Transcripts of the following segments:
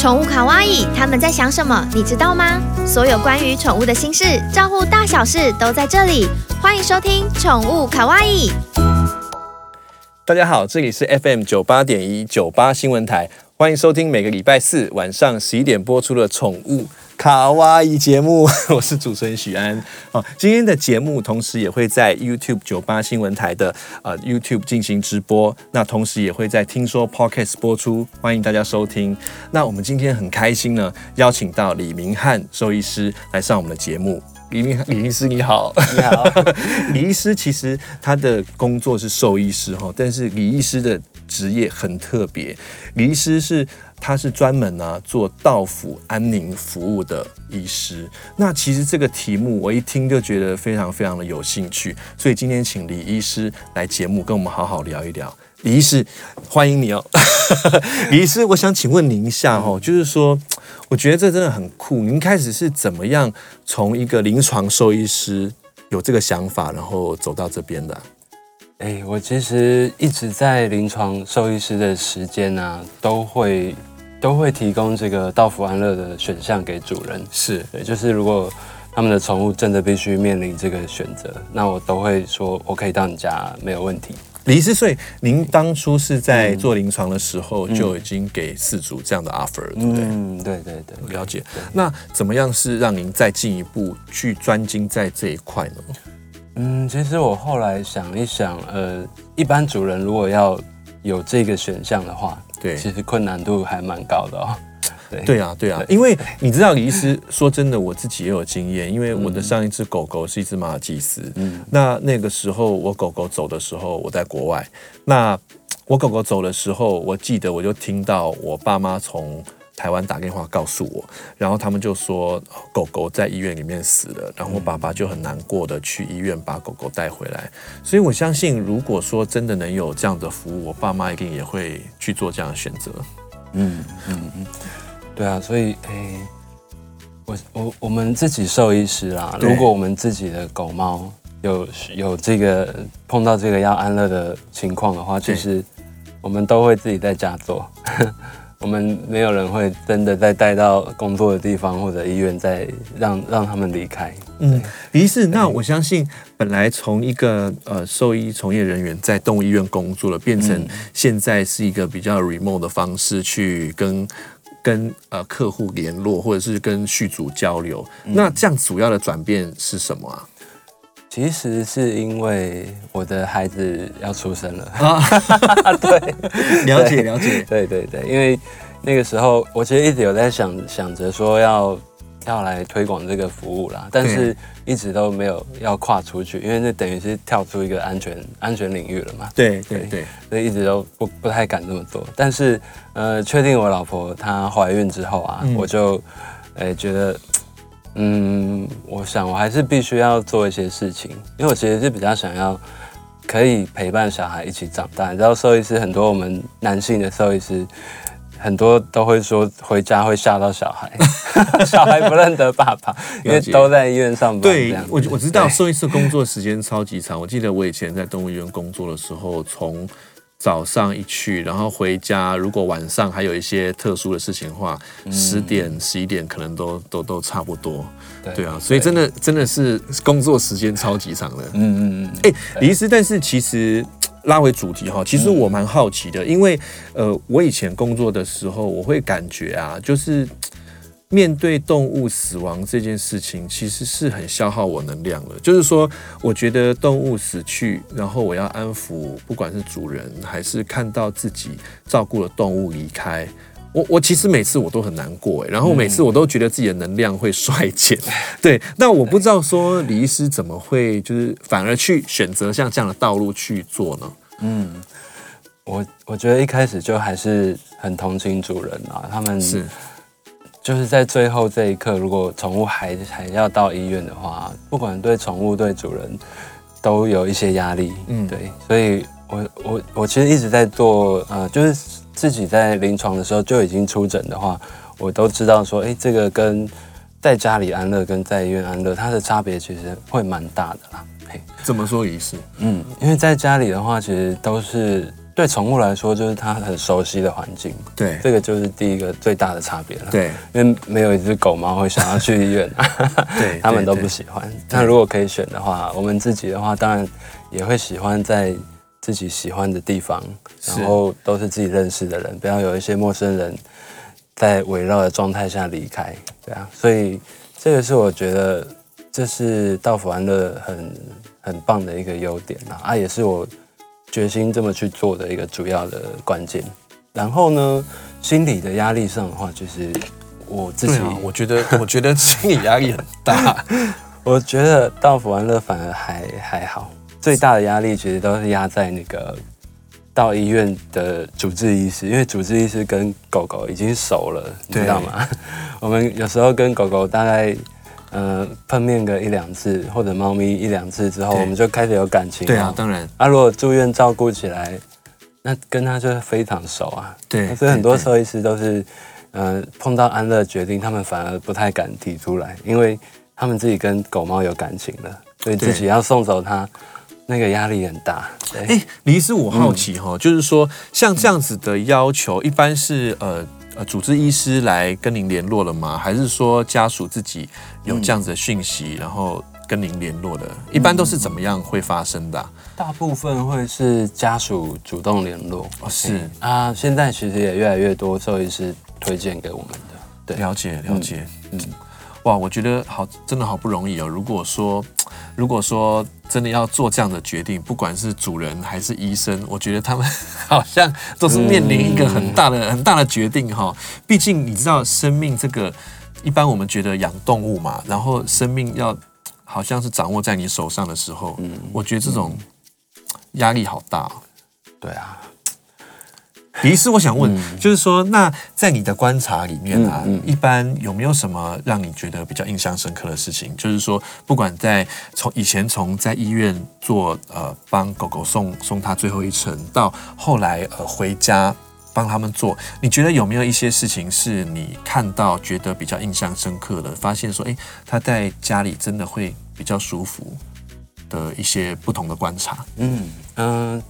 宠物卡哇伊，他们在想什么？你知道吗？所有关于宠物的心事，照顾大小事都在这里。欢迎收听宠物卡哇伊。大家好，这里是 FM 九八点一九八新闻台，欢迎收听每个礼拜四晚上十一点播出的宠物卡哇伊节目，我是主持人许安。哦，今天的节目同时也会在 YouTube 九八新闻台的呃 YouTube 进行直播，那同时也会在听说 Podcast 播出，欢迎大家收听。那我们今天很开心呢，邀请到李明翰兽医师来上我们的节目。李明李医师你好，你好。李医师其实他的工作是兽医师哈，但是李医师的职业很特别，李医师是。他是专门啊做道府安宁服务的医师。那其实这个题目我一听就觉得非常非常的有兴趣，所以今天请李医师来节目跟我们好好聊一聊。李医师，欢迎你哦。李医师，我想请问您一下哦，就是说，我觉得这真的很酷。您开始是怎么样从一个临床兽医师有这个想法，然后走到这边的啊？哎，我其实一直在临床兽医师的时间啊，都会。都会提供这个到府安乐的选项给主人，是对，就是如果他们的宠物真的必须面临这个选择，那我都会说我可以到你家，没有问题。李医师，所以您当初是在做临床的时候就已经给饲主这样的 offer，对不对？嗯，对对对，了解。那怎么样是让您再进一步去专精在这一块呢？嗯，其实我后来想一想，呃，一般主人如果要有这个选项的话。对，其实困难度还蛮高的哦。对，对啊，对啊，因为你知道，李医师说真的，我自己也有经验，因为我的上一只狗狗是一只马尔济斯。嗯，那那个时候我狗狗走的时候，我在国外。那我狗狗走的时候，我记得我就听到我爸妈从。台湾打电话告诉我，然后他们就说狗狗在医院里面死了，然后我爸爸就很难过的去医院把狗狗带回来。所以我相信，如果说真的能有这样的服务，我爸妈一定也会去做这样的选择。嗯嗯嗯，对啊，所以诶，我我我们自己兽医师啦，如果我们自己的狗猫有有这个碰到这个要安乐的情况的话，其实我们都会自己在家做。我们没有人会真的再带到工作的地方或者医院，再让让他们离开。嗯，李医师，那我相信本来从一个呃兽医从业人员在动物医院工作了，变成现在是一个比较 remote 的方式去跟跟呃客户联络，或者是跟续主交流。那这样主要的转变是什么啊？其实是因为我的孩子要出生了。啊，对，了解了解，对对对，因为那个时候我其实一直有在想想着说要要来推广这个服务啦，但是一直都没有要跨出去，因为那等于是跳出一个安全安全领域了嘛，对对对，所以一直都不不太敢这么做，但是呃，确定我老婆她怀孕之后啊，嗯、我就呃觉得。嗯，我想我还是必须要做一些事情，因为我其实是比较想要可以陪伴小孩一起长大。你知道，兽医师很多，我们男性的兽医师很多都会说回家会吓到小孩，小孩不认得爸爸，因为都在医院上班。对，我我知道兽医师工作时间超级长。我记得我以前在动物医院工作的时候，从早上一去，然后回家，如果晚上还有一些特殊的事情的话，十、嗯、点、十一点可能都都都差不多。对，对啊，所以真的真的是工作时间超级长的。嗯嗯嗯。哎、欸，李医师，但是其实拉回主题哈，其实我蛮好奇的，因为呃，我以前工作的时候，我会感觉啊，就是。面对动物死亡这件事情，其实是很消耗我能量的。就是说，我觉得动物死去，然后我要安抚，不管是主人还是看到自己照顾的动物离开，我我其实每次我都很难过，然后每次我都觉得自己的能量会衰减。对，那我不知道说李医师怎么会就是反而去选择像这样的道路去做呢？嗯，我我觉得一开始就还是很同情主人啊，他们是。就是在最后这一刻，如果宠物还还要到医院的话，不管对宠物对主人，都有一些压力，嗯对，所以我我我其实一直在做，呃，就是自己在临床的时候就已经出诊的话，我都知道说，哎，这个跟在家里安乐跟在医院安乐，它的差别其实会蛮大的啦。嘿，怎么说也是？嗯，因为在家里的话，其实都是对宠物来说，就是它很熟悉的环境。对，这个就是第一个最大的差别了。对，因为没有一只狗猫会想要去医院，对，他们都不喜欢。那如果可以选的话，我们自己的话，当然也会喜欢在自己喜欢的地方，然后都是自己认识的人，不要有一些陌生人在围绕的状态下离开。对啊，所以这个是我觉得这是道府安乐很很棒的一个优点啊，啊，也是我决心这么去做的一个主要的关键。然后呢，心理的压力上的话，就是我自己，啊、我觉得我觉得心理压力很大。我觉得到福安乐反而还还好，最大的压力其实都是压在那个到医院的主治医师，因为主治医师跟狗狗已经熟了，你知道吗？我们有时候跟狗狗大概呃碰面个一两次，或者猫咪一两次之后，我们就开始有感情。对啊，当然。啊，如果住院照顾起来。那跟他就是非常熟啊，对，所以很多兽医师都是，呃，碰到安乐决定，他们反而不太敢提出来，因为他们自己跟狗猫有感情了，所以自己要送走它，那个压力很大。哎、欸，李医师，我好奇哈、嗯，就是说像这样子的要求，一般是呃呃主治医师来跟您联络了吗？还是说家属自己有这样子的讯息，然后？跟您联络的，一般都是怎么样会发生的、啊？大部分会是家属主动联络。哦，是啊，现在其实也越来越多兽医师推荐给我们的。对，了解了解。嗯，哇，我觉得好，真的好不容易哦。如果说，如果说真的要做这样的决定，不管是主人还是医生，我觉得他们 好像都是面临一个很大的、嗯、很大的决定哈。毕竟你知道，生命这个，一般我们觉得养动物嘛，然后生命要。好像是掌握在你手上的时候，嗯，我觉得这种压力好大。对啊，李医师，我想问，嗯，就是说，那在你的观察里面啊，嗯嗯，一般有没有什么让你觉得比较印象深刻的事情？就是说，不管在从以前从在医院做呃帮狗狗送送它最后一程，到后来呃回家。帮他们做，你觉得有没有一些事情是你看到觉得比较印象深刻的？发现说，哎，他在家里真的会比较舒服的一些不同的观察。嗯嗯、呃，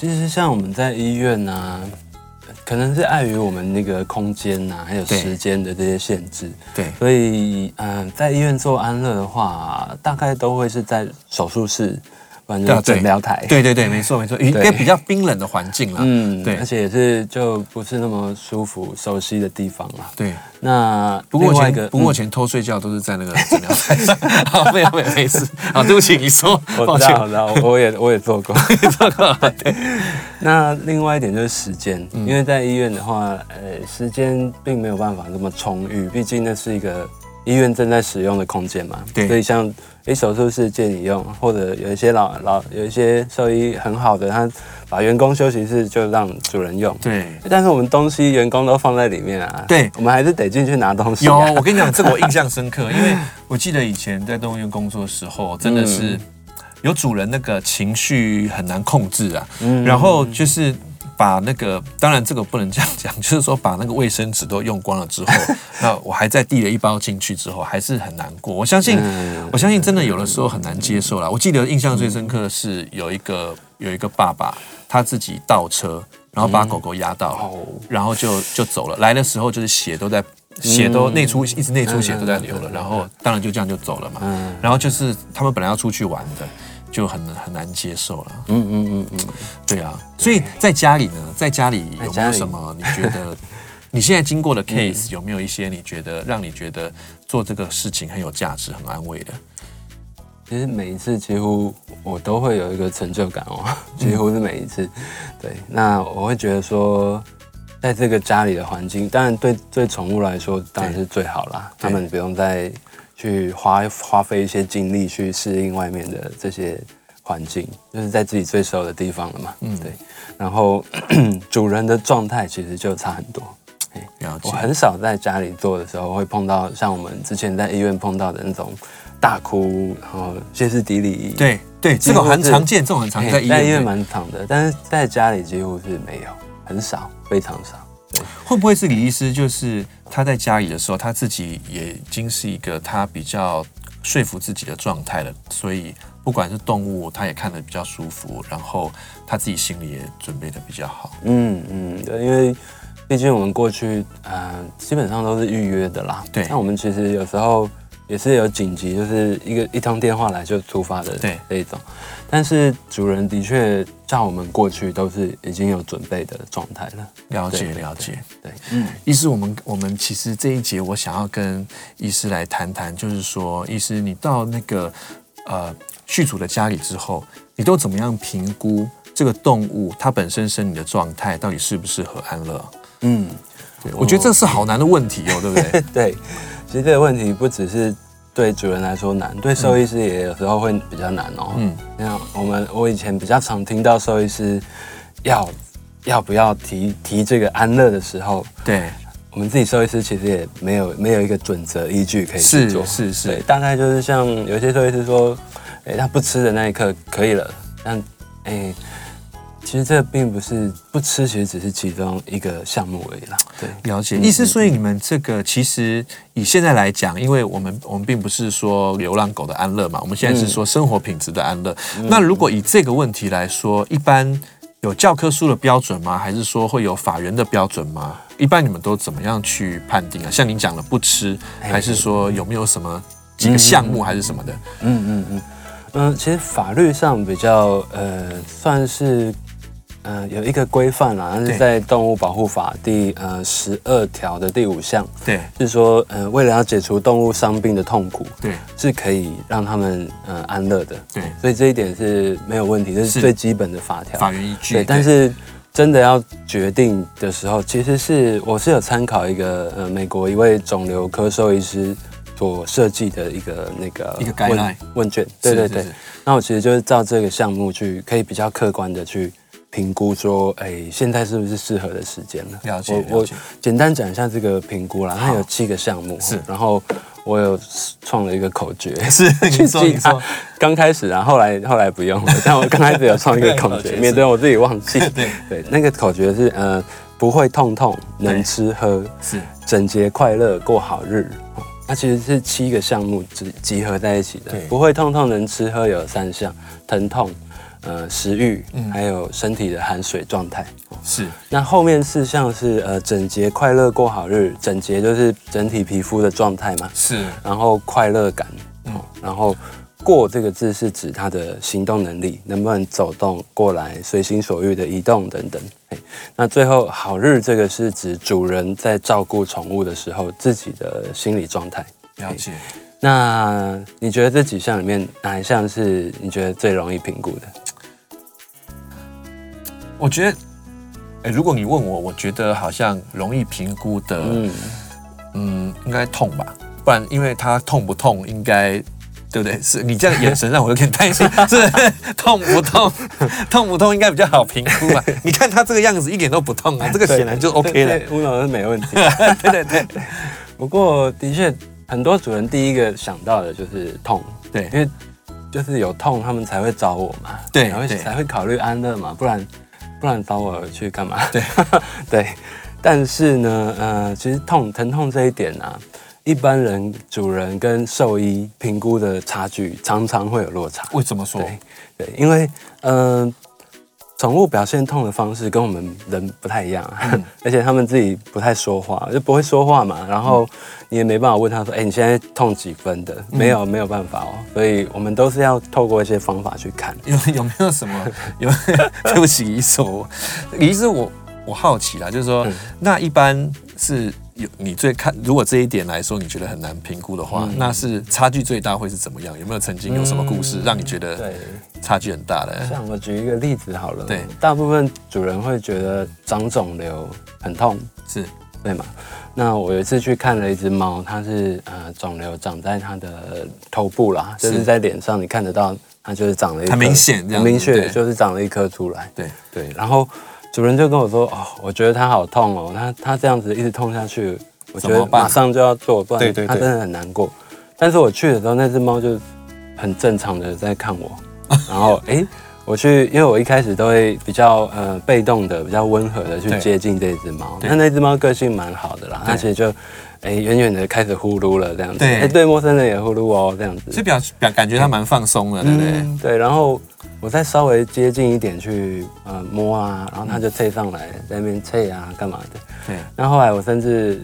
其实像我们在医院啊，可能是碍于我们那个空间啊，还有时间的这些限制，对，所以嗯、呃，在医院做安乐的话，大概都会是在手术室。诊疗台，对对对，没错没错，一个比较冰冷的环境啦，嗯，对，而且也是就不是那么舒服、熟悉的地方啦。对，那不过前不过前偷睡觉都是在那个诊疗台上，好，没有没有没事，好，对不起，你说，我知道，我知道，我也我也做过，做过。对，那另外一点就是时间，因为在医院的话，呃，时间并没有办法那么充裕，毕竟那是一个医院正在使用的空间嘛，对，所以像。诶，手术室借你用，或者有一些老老有一些兽医很好的，他把员工休息室就让主人用。对，但是我们东西员工都放在里面啊。对，我们还是得进去拿东西啊。有，我跟你讲，这个我印象深刻，因为我记得以前在动物园工作的时候，真的是有主人那个情绪很难控制啊。嗯，然后就是。把那个，当然这个不能这样讲，就是说把那个卫生纸都用光了之后，那我还在递了一包进去之后，还是很难过。我相信，我相信真的有的时候很难接受啦。我记得印象最深刻的是有一个有一个爸爸，他自己倒车，然后把狗狗压到，然后就就走了。来的时候就是血都在，血都内出，一直内出血都在流了。然后当然就这样就走了嘛。然后就是他们本来要出去玩的。就很很难接受了。嗯嗯嗯嗯，对啊。所以在家里呢，在家里有没有什么？你觉得 你现在经过的 case 有没有一些你觉得让你觉得做这个事情很有价值、很安慰的？其实每一次几乎我都会有一个成就感哦，几乎是每一次。对，那我会觉得说，在这个家里的环境，当然对对宠物来说当然是最好啦，他们不用再。去花花费一些精力去适应外面的这些环境，就是在自己最熟的地方了嘛。嗯，对。然后 主人的状态其实就差很多。了解。我很少在家里做的时候会碰到像我们之前在医院碰到的那种大哭，然后歇斯底里。对对，这种很常见，这种很常见在医院，在医院蛮常的，但是在家里几乎是没有，很少，非常少。对，会不会是李医师？就是他在家里的时候，他自己也已经是一个他比较说服自己的状态了，所以不管是动物，他也看得比较舒服，然后他自己心里也准备的比较好。嗯嗯，对，因为毕竟我们过去，呃，基本上都是预约的啦。对，那我们其实有时候。也是有紧急，就是一个一通电话来就出发的对这一种，但是主人的确叫我们过去都是已经有准备的状态了。了解了解，对，嗯，医师，我们我们其实这一节我想要跟医师来谈谈，就是说，医师你到那个呃续主的家里之后，你都怎么样评估这个动物它本身身体的状态到底适不适合安乐？嗯，对，我觉得这是好难的问题哦，对不对？对。其实这个问题不只是对主人来说难，对兽医师也有时候会比较难哦。嗯，像我们我以前比较常听到兽医师要要不要提提这个安乐的时候，对，我们自己兽医师其实也没有没有一个准则依据可以去做，是是大概就是像有些兽医师说，哎，他不吃的那一刻可以了，但哎。其实这并不是不吃，其实只是其中一个项目而已啦。对，了解。意思，所以你们这个其实以现在来讲，因为我们我们并不是说流浪狗的安乐嘛，我们现在是说生活品质的安乐。嗯、那如果以这个问题来说，一般有教科书的标准吗？还是说会有法人的标准吗？一般你们都怎么样去判定啊？像您讲的不吃，还是说有没有什么几个项目，还是什么的？嗯嗯嗯嗯，其实法律上比较呃算是。嗯、呃，有一个规范啦，那是在《动物保护法》第呃十二条的第五项，对，是说呃为了要解除动物伤病的痛苦，对，是可以让他们呃安乐的，对，所以这一点是没有问题，这是最基本的法条，法源依据。对，但是真的要决定的时候，其实是我是有参考一个呃美国一位肿瘤科兽医师所设计的一个那个一个问问卷，对对对，那我其实就是照这个项目去，可以比较客观的去。评估说，哎、欸，现在是不是适合的时间了？了解，我我简单讲一下这个评估啦。它有七个项目，是。然后我有创了一个口诀，是。去说，你说。刚开始啊，后来后来不用了。但我刚开始有创一个口诀，免得我自己忘记。对对，那个口诀是，呃，不会痛痛，能吃喝，是。整洁快乐过好日。它其实是七个项目集集合在一起的。不会痛痛，能吃喝有三项，疼痛。呃，食欲，还有身体的含水状态，是。那后面四项是呃，整洁、快乐、过好日。整洁就是整体皮肤的状态嘛，是。然后快乐感，嗯，然后过这个字是指他的行动能力，能不能走动过来，随心所欲的移动等等。那最后好日这个是指主人在照顾宠物的时候自己的心理状态。了解。那你觉得这几项里面哪一项是你觉得最容易评估的？我觉得，哎，如果你问我，我觉得好像容易评估的，嗯，嗯，应该痛吧，不然因为他痛不痛，应该对不对？是你这样眼神让我有点担心，是痛不痛？痛不痛应该比较好评估吧？你看他这个样子一点都不痛啊，这个显然就 OK 了，乌龙是没问题。对对对，不过的确，很多主人第一个想到的就是痛，对，因为就是有痛，他们才会找我嘛，对，然后才会考虑安乐嘛，不然。不然找我去干嘛？对 对，但是呢，呃，其实痛疼痛这一点呢、啊，一般人主人跟兽医评估的差距常常会有落差。为什么说？对对，因为嗯。呃宠物表现痛的方式跟我们人不太一样，嗯、而且他们自己不太说话，就不会说话嘛。然后你也没办法问他说：“哎、欸，你现在痛几分的？”没有，没有办法哦。所以我们都是要透过一些方法去看。有有没有什么？有 对不起，医生，我医生，我我好奇啦，就是说，嗯、那一般是。有你最看，如果这一点来说你觉得很难评估的话，嗯、那是差距最大会是怎么样？有没有曾经有什么故事让你觉得差距很大的？嗯、像我举一个例子好了，对，大部分主人会觉得长肿瘤很痛，是对吗？那我有一次去看了一只猫，它是呃肿瘤长在它的头部啦，是就是在脸上你看得到，它就是长了一颗，很明显，很明确就是长了一颗出来，对对，然后。主人就跟我说：“哦，我觉得它好痛哦，它它这样子一直痛下去，我觉得马上就要做，不然它真的很难过。但是我去的时候，那只猫就很正常的在看我，然后哎、欸，我去，因为我一开始都会比较呃被动的、比较温和的去接近这只猫。那那只猫个性蛮好的啦，它其实就哎远远的开始呼噜了这样子。哎，对陌生人也呼噜哦这样子。是表表感觉它蛮放松的，对不对？嗯、对，然后。我再稍微接近一点去呃摸啊，然后它就侧上来在那边侧啊干嘛的。对。然后后来我甚至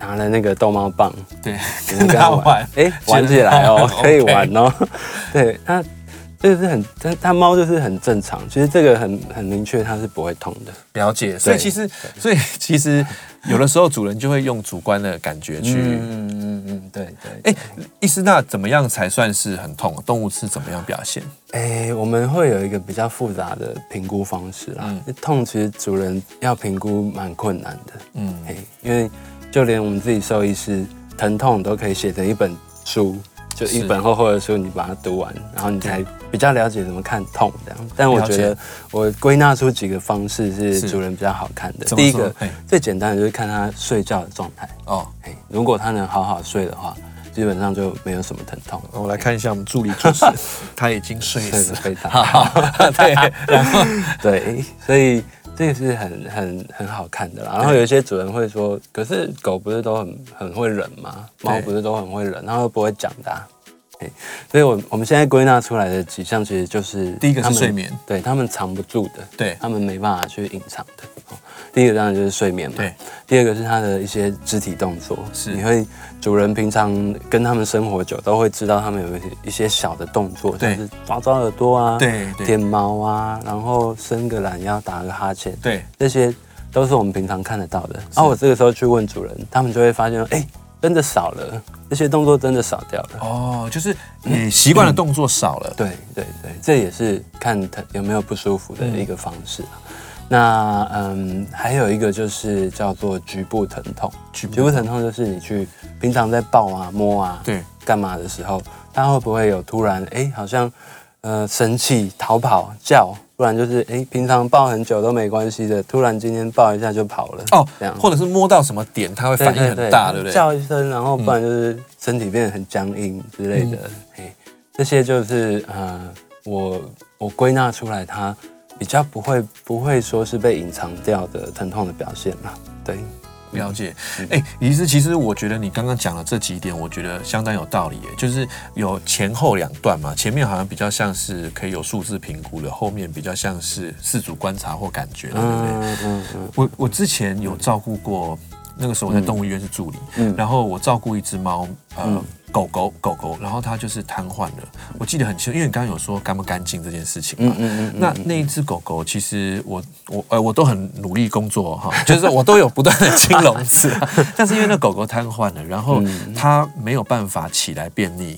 拿了那个逗猫棒，对，跟它玩，哎、欸，玩起来哦，可以玩哦。对，它这个是很它它猫就是很正常，其实这个很很明确，它是不会痛的。了解。所以其实所以其实有的时候主人就会用主观的感觉去。嗯嗯嗯，对对。哎，医师，那怎么样才算是很痛？动物是怎么样表现？哎，我们会有一个比较复杂的评估方式啦。嗯、痛其实主人要评估蛮困难的。嗯，嘿，因为就连我们自己兽医师，疼痛都可以写成一本书，就一本厚厚的书，你把它读完，然后你才比较了解怎么看痛这样。但我觉得我归纳出几个方式是主人比较好看的。第一个最简单的就是看他睡觉的状态。哦，如果他能好好睡的话。基本上就没有什么疼痛。我来看一下我们助理主持，他已经睡得非常好。对，然后 对，所以这个是很很很好看的啦。然后有一些主人会说，可是狗不是都很很会忍吗？猫不是都很会忍，然后不会讲的啊。所以我我们现在归纳出来的几项，其实就是第一个是睡眠，对他们藏不住的，对他们没办法去隐藏的。第一个当然就是睡眠嘛，对。第二个是他的一些肢体动作，是你会主人平常跟他们生活久，都会知道他们有一些一些小的动作，像是抓抓耳朵啊，对，舔毛啊，然后伸个懒腰，打个哈欠，对，这些都是我们平常看得到的。然后我这个时候去问主人，他们就会发现，哎，真的少了，这些动作真的少掉了。哦，就是你习惯的动作少了。对对对，这也是看他有没有不舒服的一个方式。那嗯，还有一个就是叫做局部疼痛。局部疼痛就是你去平常在抱啊、摸啊、对干嘛的时候，它会不会有突然哎、欸，好像呃生气、逃跑、叫，不然就是哎、欸，平常抱很久都没关系的，突然今天抱一下就跑了哦，这样，或者是摸到什么点，它会反应很大，对，不对？叫一声，然后不然就是身体变得很僵硬之类的，哎、嗯，这些就是呃，我我归纳出来它。比较不会不会说是被隐藏掉的疼痛的表现嘛？对，了解。哎，李医师，其实我觉得你刚刚讲的这几点，我觉得相当有道理。就是有前后两段嘛，前面好像比较像是可以有数字评估的，后面比较像是自主观察或感觉，对不对？嗯嗯嗯。我我之前有照顾过，那个时候我在动物医院是助理，嗯，然后我照顾一只猫，呃。狗狗狗狗，然后它就是瘫痪了。我记得很清楚，因为你刚刚有说干不干净这件事情嘛。嗯嗯嗯。那那一只狗狗，其实我我呃我都很努力工作哈，就是我都有不断的清笼子，但是因为那狗狗瘫痪了，然后它没有办法起来便溺，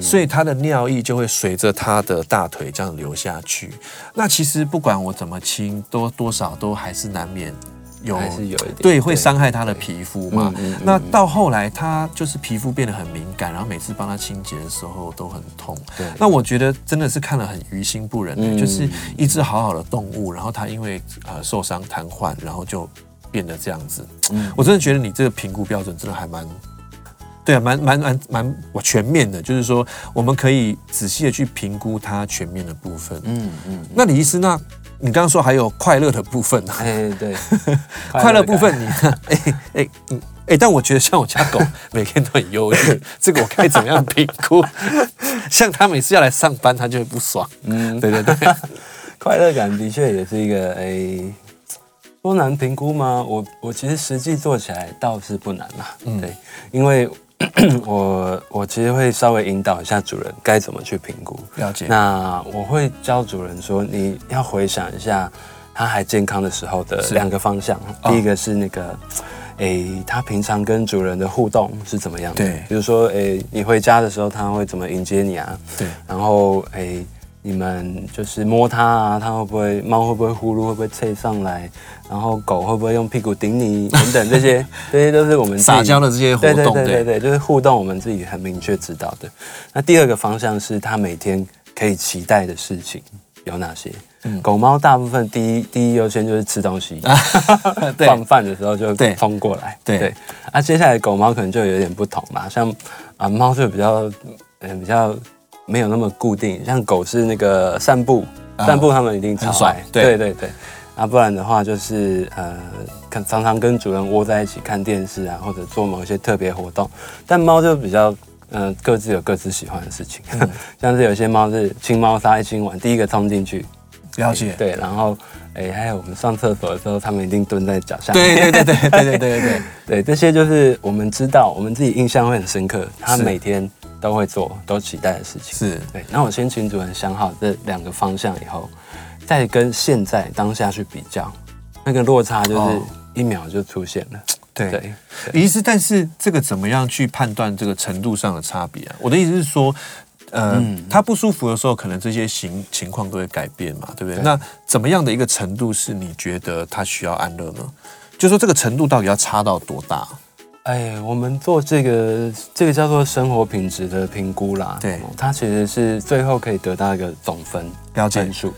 所以它的尿液就会随着它的大腿这样流下去。那其实不管我怎么清，多多少都还是难免。有还是有一点对，会伤害他的皮肤嘛？那到后来，他就是皮肤变得很敏感，然后每次帮他清洁的时候都很痛。对，那我觉得真的是看了很于心不忍就是一只好好的动物，然后它因为呃受伤瘫痪，然后就变得这样子。嗯，我真的觉得你这个评估标准真的还蛮，对啊，蛮蛮蛮蛮我全面的，就是说我们可以仔细的去评估它全面的部分。嗯嗯，那李医师那。你刚刚说还有快乐的部分呢？哎，对，快乐部分你看，哎哎嗯哎，但我觉得像我家狗 每天都很忧郁，这个我该怎么样评估？像它每次要来上班，它就会不爽。嗯，对对对，快乐感的确也是一个哎，多难评估吗？我我其实实际做起来倒是不难啦。嗯，对，因为。我我其实会稍微引导一下主人该怎么去评估。了解。那我会教主人说，你要回想一下他还健康的时候的两个方向。第一个是那个，诶，他平常跟主人的互动是怎么样的？对。比如说，诶，你回家的时候他会怎么迎接你啊？对。然后，诶。你们就是摸它啊，它会不会猫会不会呼噜，会不会蹭上来，然后狗会不会用屁股顶你等等这些，这些都是我们撒娇的这些活动，对对对对对，就是互动，我们自己很明确知道的。那第二个方向是它每天可以期待的事情有哪些？嗯、狗猫大部分第一第一优先就是吃东西，放饭的时候就冲过来，对对。啊，接下来狗猫可能就有点不同嘛，像啊猫就比较嗯比较。没有那么固定，像狗是那个散步，啊、散步他们一定超爱，对对对对。啊，不然的话就是呃，看常常跟主人窝在一起看电视啊，或者做某一些特别活动。但猫就比较呃，各自有各自喜欢的事情，嗯、像是有些猫是清猫砂一清完，第一个冲进去。了解。对，然后哎，还有我们上厕所的时候，他们一定蹲在脚下。对对对对对对对对对，对，这些就是我们知道，我们自己印象会很深刻，它每天都会做，都期待的事情。是对。那我先请主人想好这两个方向以后。再跟现在当下去比较，那个落差就是一秒就出现了。哦、对，意思，但是这个怎么样去判断这个程度上的差别啊？我的意思是说，呃，嗯、他不舒服的时候，可能这些情情况都会改变嘛，对不对？对那怎么样的一个程度是你觉得他需要安乐呢？就说这个程度到底要差到多大？哎，我们做这个这个叫做生活品质的评估啦，对，它其实是最后可以得到一个总分标准数。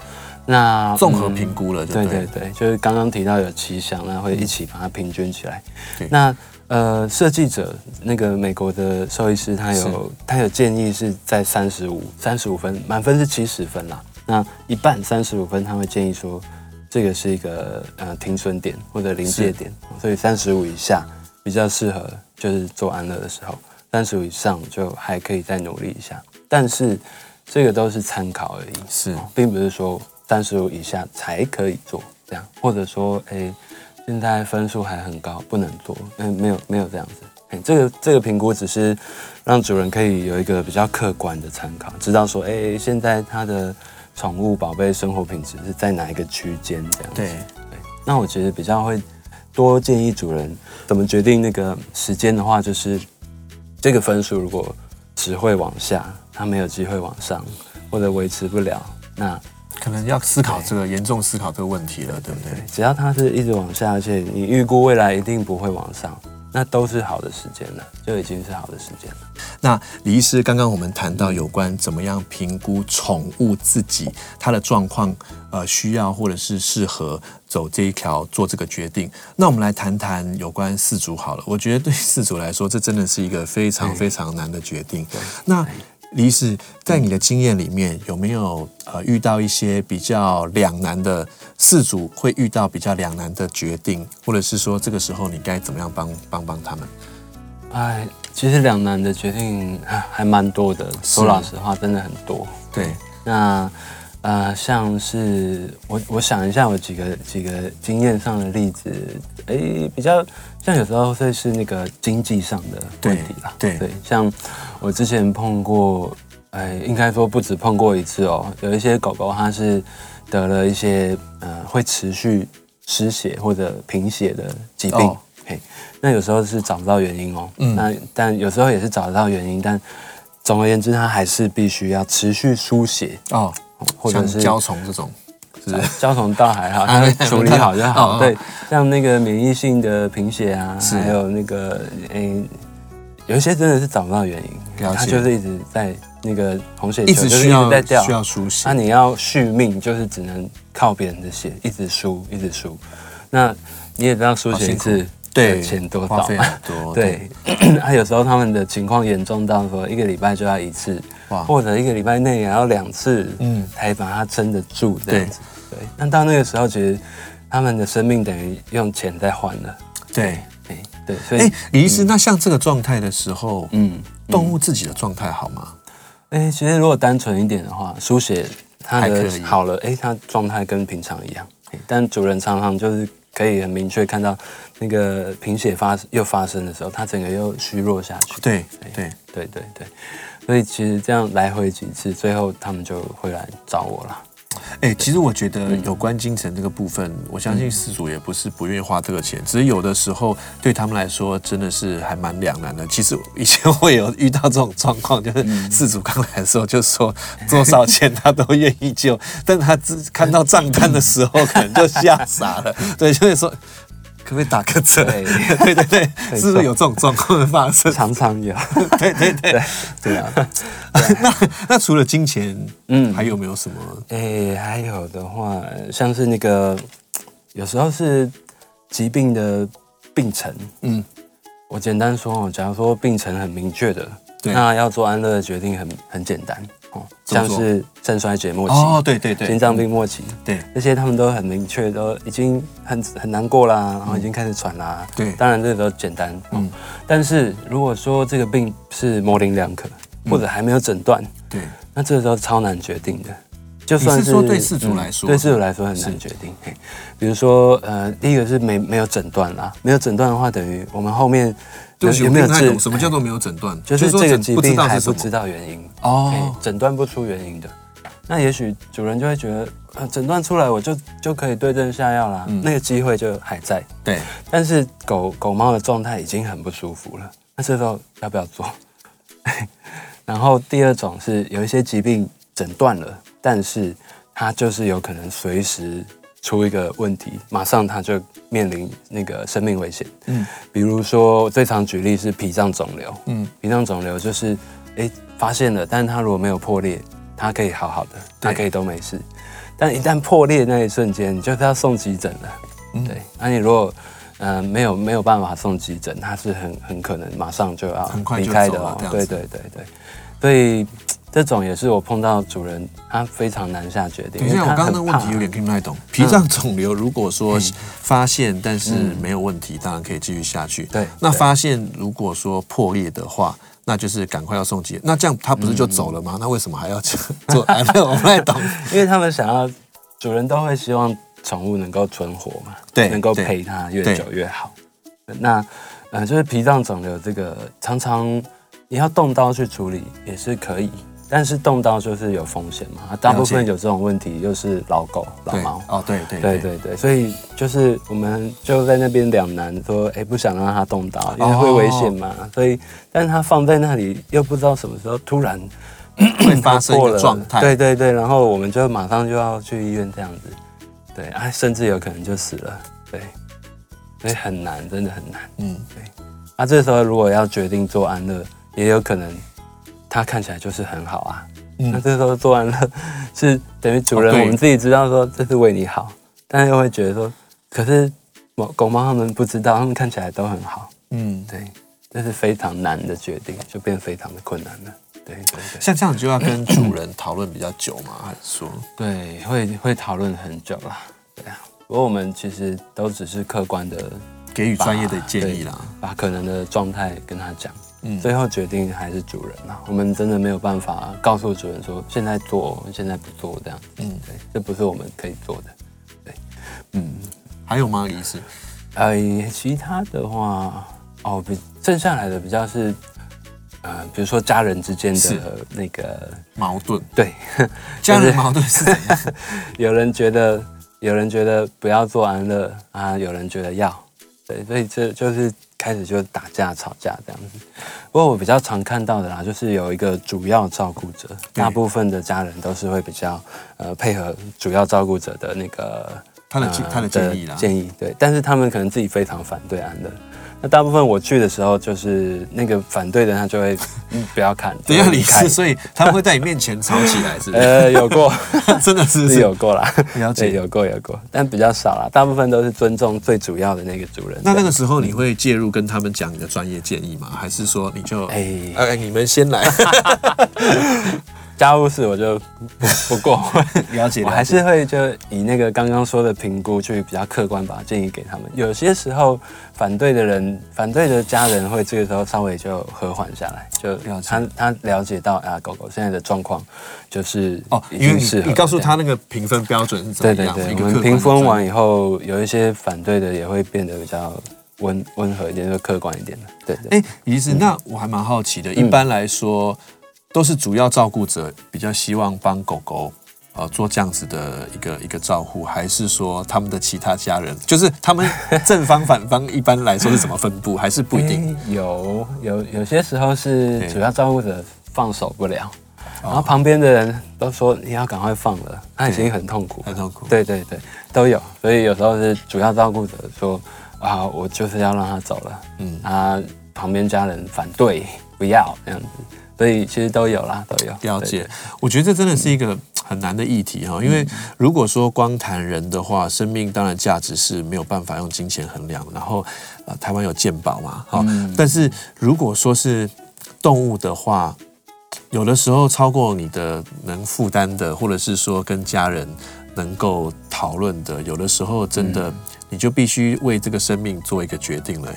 那综合评估了，对对对，就是刚刚提到有七项，那会一起把它平均起来。那呃，设计者那个美国的兽医师，他有他有建议是在三十五三十五分，满分是七十分啦。那一半三十五分，他会建议说这个是一个呃停损点或者临界点，所以三十五以下比较适合就是做安乐的时候，三十五以上就还可以再努力一下。但是这个都是参考而已，是，并不是说。三十五以下才可以做这样，或者说，哎、欸，现在分数还很高，不能做，嗯，没有没有这样子，哎、欸，这个这个评估只是让主人可以有一个比较客观的参考，知道说，哎、欸，现在他的宠物宝贝生活品质是在哪一个区间这样子。对，对，那我其实比较会多建议主人怎么决定那个时间的话，就是这个分数如果只会往下，他没有机会往上，或者维持不了，那。可能要思考这个严重思考这个问题了，对不对？只要它是一直往下，而且你预估未来一定不会往上，那都是好的时间了，就已经是好的时间了。那李医师，刚刚我们谈到有关怎么样评估宠物自己它的状况，呃，需要或者是适合走这一条做这个决定。那我们来谈谈有关饲主好了，我觉得对饲主来说，这真的是一个非常非常难的决定。那李医师，在你的经验里面，有没有呃遇到一些比较两难的事主会遇到比较两难的决定，或者是说这个时候你该怎么样帮帮帮他们？哎，其实两难的决定还蛮多的，说老实话，真的很多。对，那。呃，像是我我想一下，我几个几个经验上的例子，哎，比较像有时候会是那个经济上的问题啦。对对，对，像我之前碰过，哎，应该说不止碰过一次哦。有一些狗狗它是得了一些呃会持续失血或者贫血的疾病，嘿、哦，那有时候是找不到原因哦。嗯，那但有时候也是找得到原因，但总而言之，它还是必须要持续输血哦。或者是焦虫这种，是焦虫倒还好，它 处理好就好。对，像那个免疫性的贫血啊，还有那个诶，有一些真的是找不到原因，它就是一直在那个红血球，一直需要在掉，需要输血。那你要续命，就是只能靠别人的血，一直输，一直输。那你也知道输血一次对钱多少嘛？对，他 有时候他们的情况严重到说一个礼拜就要一次。或者一个礼拜内也要两次，嗯，才把它撑得住这样子。对，对，那到那个时候，其实他们的生命等于用钱在换了。对，对，对。所以，李医师，那像这个状态的时候，嗯，动物自己的状态好吗？哎，其实如果单纯一点的话，输血它的好了，哎，它状态跟平常一样。但主人常常就是可以很明确看到，那个贫血发又发生的时候，它整个又虚弱下去。对，对，对，对，对。所以其实这样来回几次，最后他们就会来找我了。哎，其实我觉得有关精神这个部分，嗯、我相信饲主也不是不愿意花这个钱，只是有的时候对他们来说真的是还蛮两难的。其实以前会有遇到这种状况，就是饲主刚来的时候就说 多少钱他都愿意救，但他只看到账单的时候可能就吓傻了。对，就是说。可不可以打个折？对对对 对，是不是有这种状况的发生？常常有。对对对 对啊！那那除了金钱，嗯，还有没有什么？哎，还有的话，像是那个有时候是疾病的病程。嗯，我简单说哦，假如说病程很明确的，那要做安乐的决定很很简单，哦，像是肾衰竭末期，哦，对对对，心脏病末期，对，这些他们都很明确，都已经很很难过啦，然后已经开始喘啦。对，当然这个都简单，嗯，但是如果说这个病是模棱两可，或者还没有诊断，对，那这个时候超难决定的。就算是说对事主来说，对事主来说很难决定。比如说，呃，第一个是没没有诊断啦，没有诊断的话，等于我们后面。有没有治？什么叫做没有诊断？就是这个疾病还不知道原因哦，诊断不出原因的。那也许主人就会觉得，呃，诊断出来我就就可以对症下药啦，那个机会就还在。对，但是狗狗猫的状态已经很不舒服了，那这时候要不要做？然后第二种是有一些疾病诊断了，但是它就是有可能随时。出一个问题，马上他就面临那个生命危险。嗯，比如说最常举例是脾脏肿瘤。嗯，脾脏肿瘤就是，哎，发现了，但是他如果没有破裂，他可以好好的，他可以都没事。但一旦破裂那一瞬间，你就是要送急诊了。嗯，对，那你如果，呃，没有没有办法送急诊，他是很很可能马上就要离开的哦。对对对对，所以。这种也是我碰到主人，他非常难下决定。等一下，我刚刚那个问题有点听不太懂。脾脏肿瘤如果说发现，但是没有问题，当然可以继续下去。对，那发现如果说破裂的话，那就是赶快要送急。那这样他不是就走了吗？那为什么还要做？我不太懂。因为他们想要，主人都会希望宠物能够存活嘛，对，能够陪它越久越好。那呃，就是脾脏肿瘤这个，常常你要动刀去处理也是可以。但是动刀就是有风险嘛，大部分有这种问题，又是老狗、老猫。哦，对对对对对，所以就是我们就在那边两难，说，哎，不想让它动刀，因为会危险嘛。所以，但是它放在那里，又不知道什么时候突然 会发生一个 状态。对对对，然后我们就马上就要去医院这样子。对啊，甚至有可能就死了。对，所以很难，真的很难。嗯，对。那这时候如果要决定做安乐，也有可能。他看起来就是很好啊，嗯、那这时候做完了，是等于主人我们自己知道说这是为你好，但是又会觉得说，可是狗狗猫他们不知道，它们看起来都很好，嗯，对，这是非常难的决定，就变非常的困难了，对对对。像这样就要跟主人讨论比较久吗？还是说？对，会会讨论很久啦，对啊。不过我们其实都只是客观的给予专业的建议啦，把可能的状态跟他讲。嗯，最后决定还是主人啊。我们真的没有办法告诉主人说现在做，现在不做这样。嗯，对，这不是我们可以做的。对，嗯，还有吗？意思？呃，其他的话，哦，比剩下来的比较是，呃，比如说家人之间的那个矛盾。对，家人矛盾是怎样？有人觉得，有人觉得不要做安乐啊，有人觉得要。对，所以这就是。开始就打架吵架这样子，不过我比较常看到的啦，就是有一个主要照顾者，大部分的家人都是会比较呃配合主要照顾者的那个他的、呃、他的建议啦，建议对，但是他们可能自己非常反对安乐。那大部分我去的时候，就是那个反对的他就会 不要看，不要离开，所以他们会在你面前吵起来，是不是？呃，有过，真的是是有过啦，了解，有过有过，但比较少啦，大部分都是尊重最主要的那个主人。那那个时候你会介入跟他们讲你的专业建议吗？还是说你就哎哎你们先来？家务事我就不 不过 了解，我还是会就以那个刚刚说的评估去比较客观把建议给他们。有些时候反对的人、反对的家人会这个时候稍微就和缓下来，就他他了解到啊，狗狗现在的状况就是哦，因为你你告诉他那个评分标准是怎么样？对对对，我们评分完以后，有一些反对的也会变得比较温温和一点，就客观一点的。对对。哎，其实那我还蛮好奇的，一般来说。都是主要照顾者比较希望帮狗狗呃做这样子的一个一个照顾，还是说他们的其他家人，就是他们正方反方一般来说是怎么分布，还是不一定？有有有些时候是主要照顾者放手不了，然后旁边的人都说你要赶快放了，他已经很痛苦，很痛苦。对对对，都有，所以有时候是主要照顾者说啊，我就是要让他走了，嗯，他旁边家人反对不要。这样子。所以其实都有啦，都有了解。我觉得这真的是一个很难的议题哈，因为如果说光谈人的话，生命当然价值是没有办法用金钱衡量。然后，呃，台湾有健保嘛，好，但是如果说是动物的话，有的时候超过你的能负担的，或者是说跟家人能够讨论的，有的时候真的你就必须为这个生命做一个决定了。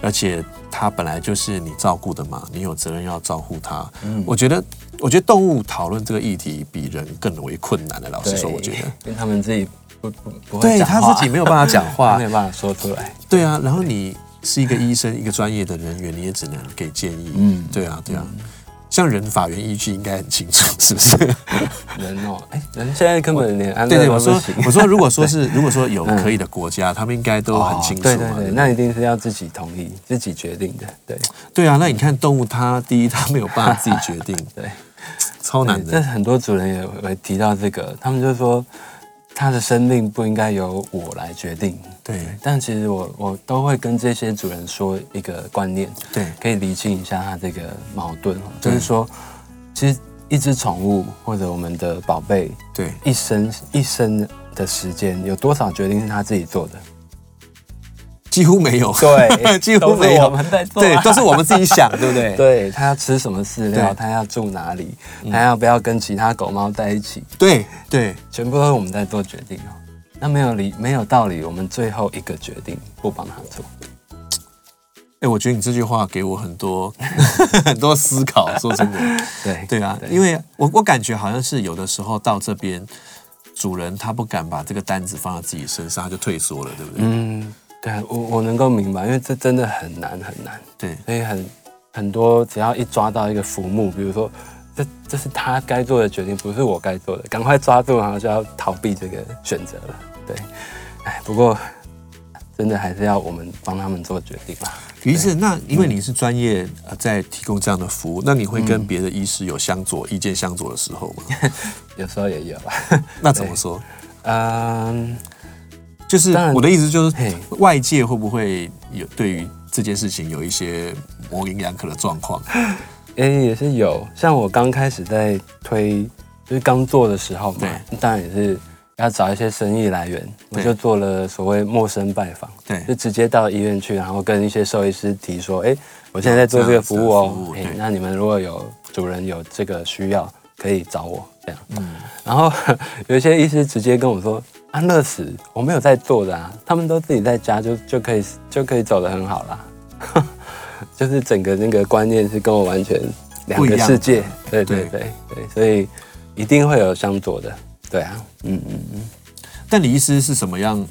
而且它本来就是你照顾的嘛，你有责任要照顾它。嗯，我觉得，我觉得动物讨论这个议题比人更为困难的。老实说，我觉得，因为他们自己不不不会对他自己没有办法讲话，没有办法说出来。对啊，然后你是一个医生，一个专业的人员，你也只能给建议。嗯，对啊，对啊。像人法源依据应该很清楚，是不是？人哦，哎，人现在根本连安乐对 对，我说我说，如果说是 如果说有可以的国家，他们应该都很清楚。对对对，那一定是要自己同意、自己决定的。对对啊，那你看动物，它第一它没有办法自己决定，对，超难的。这很多主人也会提到这个，他们就说。他的生命不应该由我来决定，对。但其实我我都会跟这些主人说一个观念，对，可以厘清一下他这个矛盾，就是说，其实一只宠物或者我们的宝贝，对，一生一生的时间有多少决定是他自己做的？几乎没有，对，几乎没有，我们在做，对，都是我们自己想，对不对？对，他要吃什么饲料，他要住哪里，他要不要跟其他狗猫在一起？对对，全部都是我们在做决定哦。那没有理，没有道理，我们最后一个决定不帮他做。哎，我觉得你这句话给我很多 很多思考。说真的，对对啊，因为我我感觉好像是有的时候到这边，主人他不敢把这个单子放在自己身上，他就退缩了，对不对？嗯。对，我我能够明白，因为这真的很难很难。对，所以很很多，只要一抓到一个浮木，比如说这这是他该做的决定，不是我该做的，赶快抓住，然后就要逃避这个选择了。对，哎，不过真的还是要我们帮他们做决定吧。于是，那因为你是专业呃，在提供这样的服务，那你会跟别的医师有相左、意见相左的时候吗？有时候也有吧。那怎么说？嗯。就是我的意思，就是外界会不会有对于这件事情有一些模棱两可的状况？哎，也是有。像我刚开始在推，就是刚做的时候嘛，当然也是要找一些生意来源，我就做了所谓陌生拜访，对，就直接到医院去，然后跟一些兽医师提说，哎，我现在在做这个服务哦，哎，那你们如果有主人有这个需要，可以找我这样。嗯，然后 有一些医师直接跟我说。安乐死我没有在做的啊，他们都自己在家就就可以就可以走得很好啦，就是整个那个观念是跟我完全两个世界，对对对对，所以一定会有相左的，对啊，嗯嗯嗯。但李医师是什么样？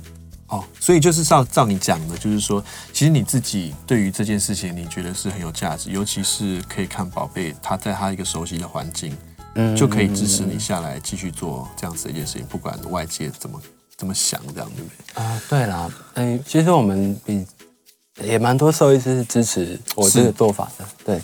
哦，所以就是照照你讲的，就是说，其实你自己对于这件事情，你觉得是很有价值，尤其是可以看宝贝他在他一个熟悉的环境。嗯，就可以支持你下来继续做这样子的一件事情，不管外界怎么怎么想，这样对不对？啊，对啦，哎，其实我们比也蛮多兽医师是支持我这个做法的，对，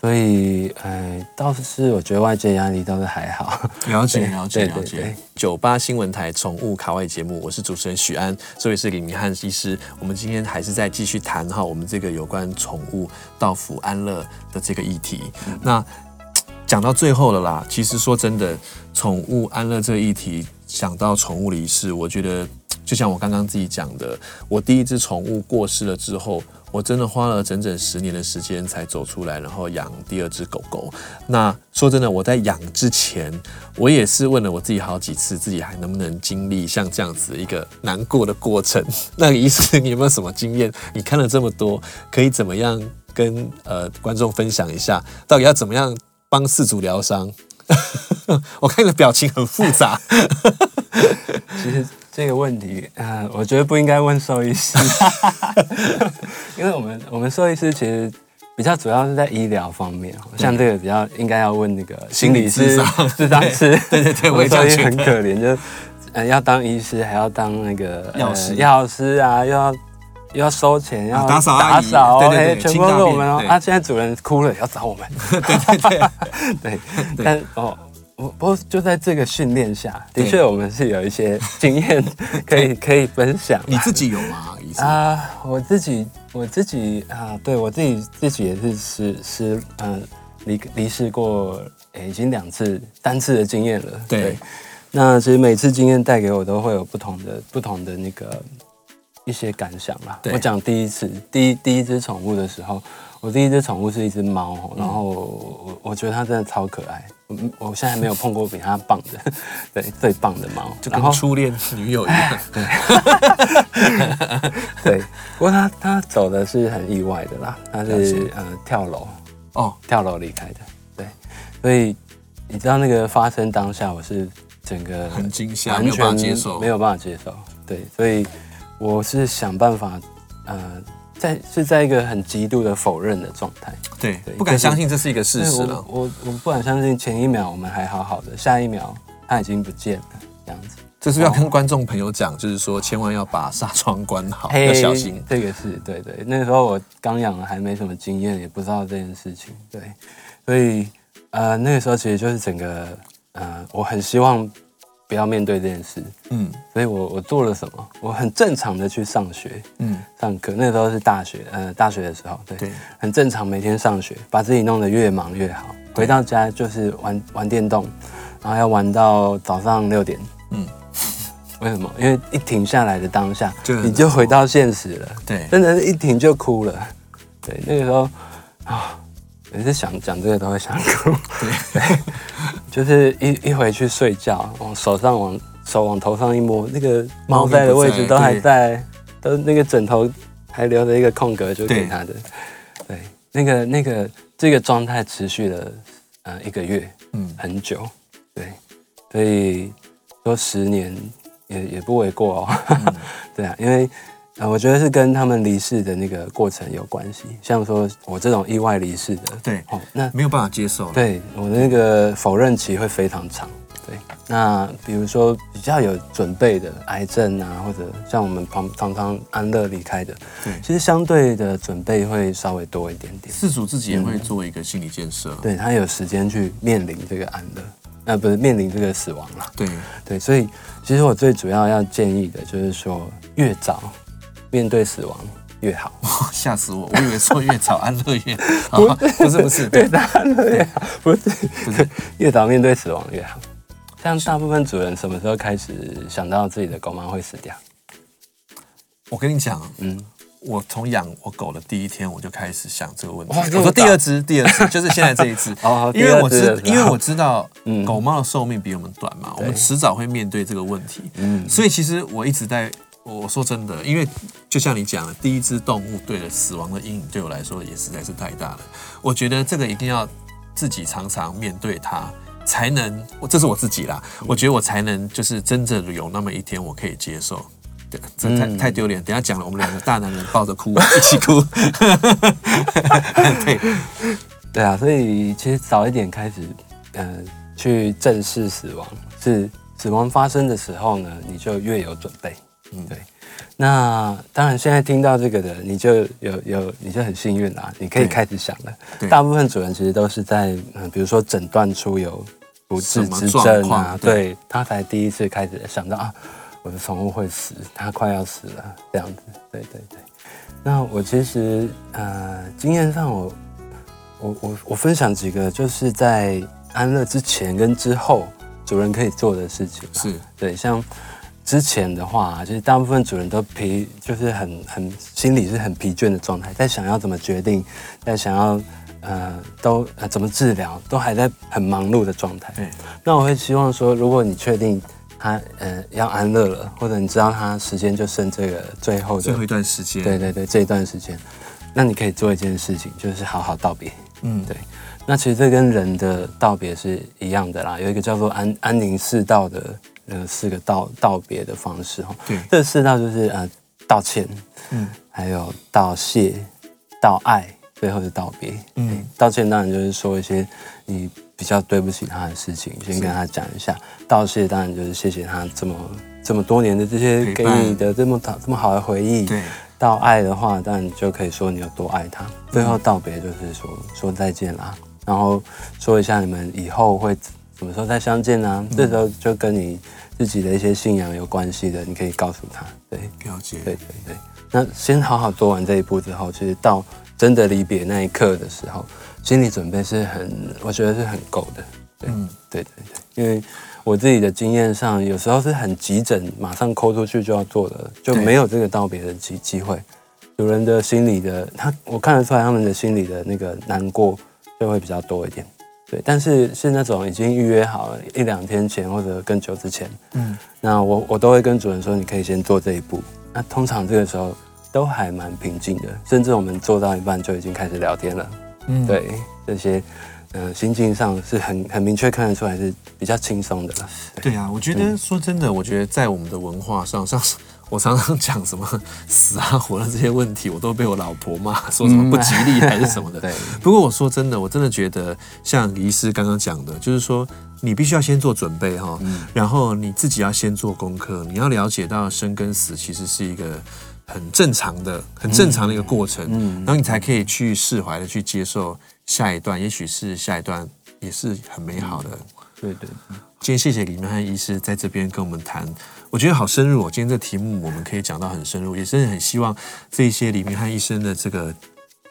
所以呃，倒是我觉得外界压力倒是还好。了解，了解，了解。九八新闻台宠物卡外节目，我是主持人许安，这位是李明翰医师。我们今天还是在继续谈哈，我们这个有关宠物到府安乐的这个议题。嗯、那 讲到最后了啦，其实说真的，宠物安乐这个议题，想到宠物离世，我觉得就像我刚刚自己讲的，我第一只宠物过世了之后，我真的花了整整十年的时间才走出来，然后养第二只狗狗。那说真的，我在养之前，我也是问了我自己好几次，自己还能不能经历像这样子一个难过的过程？那个医生，你有没有什么经验？你看了这么多，可以怎么样跟呃观众分享一下？到底要怎么样？帮四主疗伤，我看你的表情很复杂。其实这个问题，呃，我觉得不应该问兽医师，因为我们我们兽医师其实比较主要是在医疗方面，像这个比较应该要问那个心理师、智商师。对对对，我也觉得很可怜，就呃要当医师，还要当那个药师、药师啊，又要。又要收钱，要打扫打扫，对对对，全部都是我们哦。啊，现在主人哭了，要找我们。对对对，对。但哦，不过就在这个训练下，的确我们是有一些经验可以可以分享。你自己有吗？啊，我自己我自己啊，对我自己自己也是失失嗯离离世过，已经两次单次的经验了。对。那其实每次经验带给我都会有不同的不同的那个。一些感想啦。我讲第一次，第一第一只宠物的时候，我我第一只宠物是一只猫，然后我我觉得它真的超可爱。我我现在还没有碰过比它棒的，对，最棒的猫，就跟初恋女友一样。对，不过它它走的是很意外的啦，它是呃跳楼哦，跳楼离开的。对，所以你知道那个发生当下，我是整个很惊吓，没有办法接受，没有办法接受。对，所以我是想办法呃。在是在一个很极度的否认的状态，对，对，不敢相信这是一个事实了。我我，我不敢相信前一秒我们还好好的，下一秒它已经不见了，这样子。这是，要跟观众朋友讲，哦，就是说千万要把纱窗关好，要小心。这个是对对，那个时候我刚养了，还没什么经验，也不知道这件事情。对，所以呃那个时候其实就是整个呃我很希望。不要面对这件事，嗯，所以我我做了什么？我很正常的去上学，嗯，上课。那时候是大学，呃，大学的时候，对，对，很正常，每天上学，把自己弄得越忙越好。回到家就是玩玩电动，然后要玩到早上六点，嗯，为什么？因为一停下来的当下，就你就回到现实了，对，真的是一停就哭了，对，那个时候啊。每次想讲这个都会想哭，对，就是一一回去睡觉，往手上往手往头上一摸，那个猫在的位置都还在，都那个枕头还留着一个空格，就给它的，对，那个那个这个状态持续了呃一个月，嗯，很久，对，所以说十年也也不为过哦，嗯、对啊，因为。呃，我觉得是跟他们离世的那个过程有关系。像说我这种意外离世的，对，哦，那没有办法接受。对，我的那个否认期会非常长。对，那比如说比较有准备的癌症啊，或者像我们旁常常安乐离开的，对，其实相对的准备会稍微多一点点。事主自己也会做一个心理建设，嗯，对他有时间去面临这个安乐，呃，不是面临这个死亡了。对对，所以其实我最主要要建议的就是说，越早。面对死亡越好，吓死我！我以为说越早安乐越好，不是不是，越早安乐越好，不是不是，越早面对死亡越好。像大部分主人什么时候开始想到自己的狗猫会死掉？我跟你讲，嗯，我从养我狗的第一天我就开始想这个问题。我说第二只，第二只就是现在这一只，因为我知，因为我知道，狗猫的寿命比我们短嘛，我们迟早会面对这个问题。嗯，所以其实我一直在。我说真的，因为就像你讲的，第一只动物对了死亡的阴影对我来说也实在是太大了。我觉得这个一定要自己常常面对它，才能，这是我自己啦。我觉得我才能就是真正有那么一天我可以接受。对，这太太丢脸。等下讲了，我们两个大男人抱着哭，一起哭。对，对啊，所以其实早一点开始，呃，去正视死亡，是死亡发生的时候呢，你就越有准备。嗯，对，那当然，现在听到这个的，你就有有，你就很幸运啦，你可以开始想了。大部分主人其实都是在，嗯，比如说诊断出有不治之症啊，对，对他才第一次开始想到啊，我的宠物会死，它快要死了这样子。对对对。那我其实呃，经验上我，我我我我分享几个，就是在安乐之前跟之后，主人可以做的事情。是对，像。之前的话，就是大部分主人都疲，就是很很心里是很疲倦的状态，在想要怎么决定，在想要呃都呃怎么治疗，都还在很忙碌的状态。对，那我会希望说，如果你确定他呃要安乐了，或者你知道他时间就剩这个最后的最后一段时间，对对对，这一段时间，那你可以做一件事情，就是好好道别。嗯，对。那其实这跟人的道别是一样的啦，有一个叫做安安宁世道的。呃，四个道道别的方式哈。对，这四道就是呃，道歉，嗯，还有道谢、道爱，最后是道别。嗯，道歉当然就是说一些你比较对不起他的事情，先跟他讲一下。道谢当然就是谢谢他这么这么多年的这些给你的这么好这么好的回忆。对，道爱的话，当然就可以说你有多爱他。最后道别就是说说再见啦，然后说一下你们以后会。什么时候再相见呢、啊？嗯、这时候就跟你自己的一些信仰有关系的，你可以告诉他。对，了解。对对对。那先好好做完这一步之后，其实到真的离别那一刻的时候，心理准备是很，我觉得是很够的。对，嗯、对对对。因为我自己的经验上，有时候是很急诊，马上抠出去就要做的，就没有这个道别的机机会。主人的心里的他，我看得出来他们的心里的那个难过就会比较多一点。对，但是是那种已经预约好了一两天前或者更久之前，嗯，那我我都会跟主人说，你可以先做这一步。那通常这个时候都还蛮平静的，甚至我们做到一半就已经开始聊天了。嗯，对，这些，呃，心境上是很很明确看得出来是比较轻松的了。对，对啊，我觉得说真的，我觉得在我们的文化上，像是。我常常讲什么死啊活的这些问题，我都被我老婆骂，说什么不吉利还是什么的。对。不过我说真的，我真的觉得像医师刚刚讲的，就是说你必须要先做准备哈，然后你自己要先做功课，你要了解到生跟死其实是一个很正常的、很正常的一个过程，然后你才可以去释怀的去接受下一段，也许是下一段也是很美好的。对对。今天谢谢李明翰医师在这边跟我们谈。我觉得好深入哦！今天这题目我们可以讲到很深入，也真的很希望这些李明翰医生的这个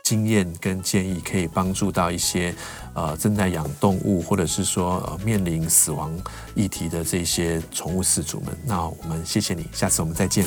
经验跟建议，可以帮助到一些呃正在养动物或者是说呃面临死亡议题的这些宠物饲主们。那我们谢谢你，下次我们再见。